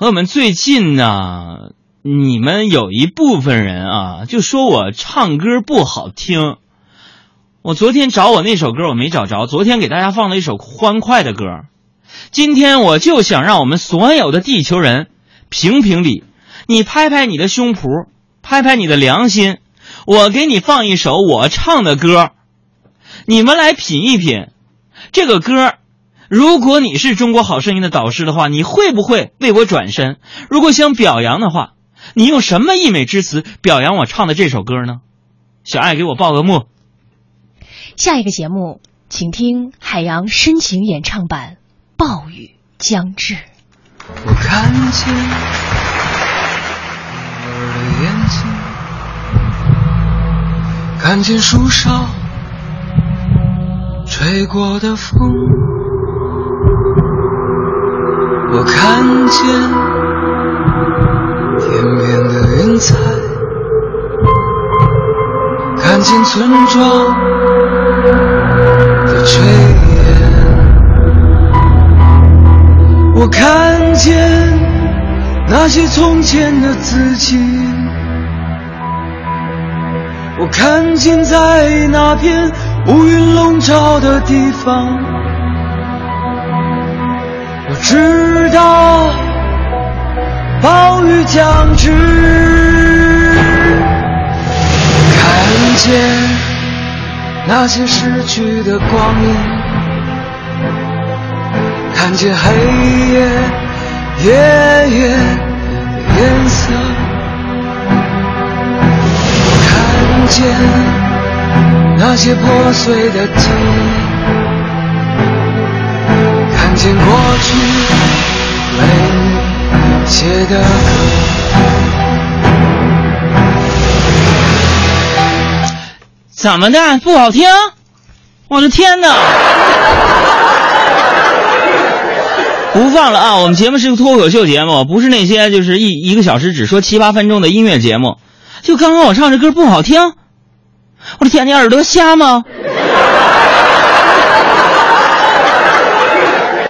朋友们，最近呢，你们有一部分人啊，就说我唱歌不好听。我昨天找我那首歌我没找着，昨天给大家放了一首欢快的歌。今天我就想让我们所有的地球人评评理，你拍拍你的胸脯，拍拍你的良心，我给你放一首我唱的歌，你们来品一品这个歌。如果你是中国好声音的导师的话，你会不会为我转身？如果想表扬的话，你用什么溢美之词表扬我唱的这首歌呢？小爱给我报个幕。下一个节目，请听海洋深情演唱版《暴雨将至》。我看见儿的眼睛，看见树梢吹过的风。我看见天边的云彩，看见村庄的炊烟，我看见那些从前的自己，我看见在那片乌云笼罩的地方。雨将至，看见那些逝去的光阴，看见黑夜夜夜的颜色，看见那些破碎的记忆。看见过去你写的歌，怎么的不好听？我的天哪！不放了啊！我们节目是个脱口秀节目，不是那些就是一一个小时只说七八分钟的音乐节目。就刚刚我唱这歌不好听，我的天，你耳朵瞎吗？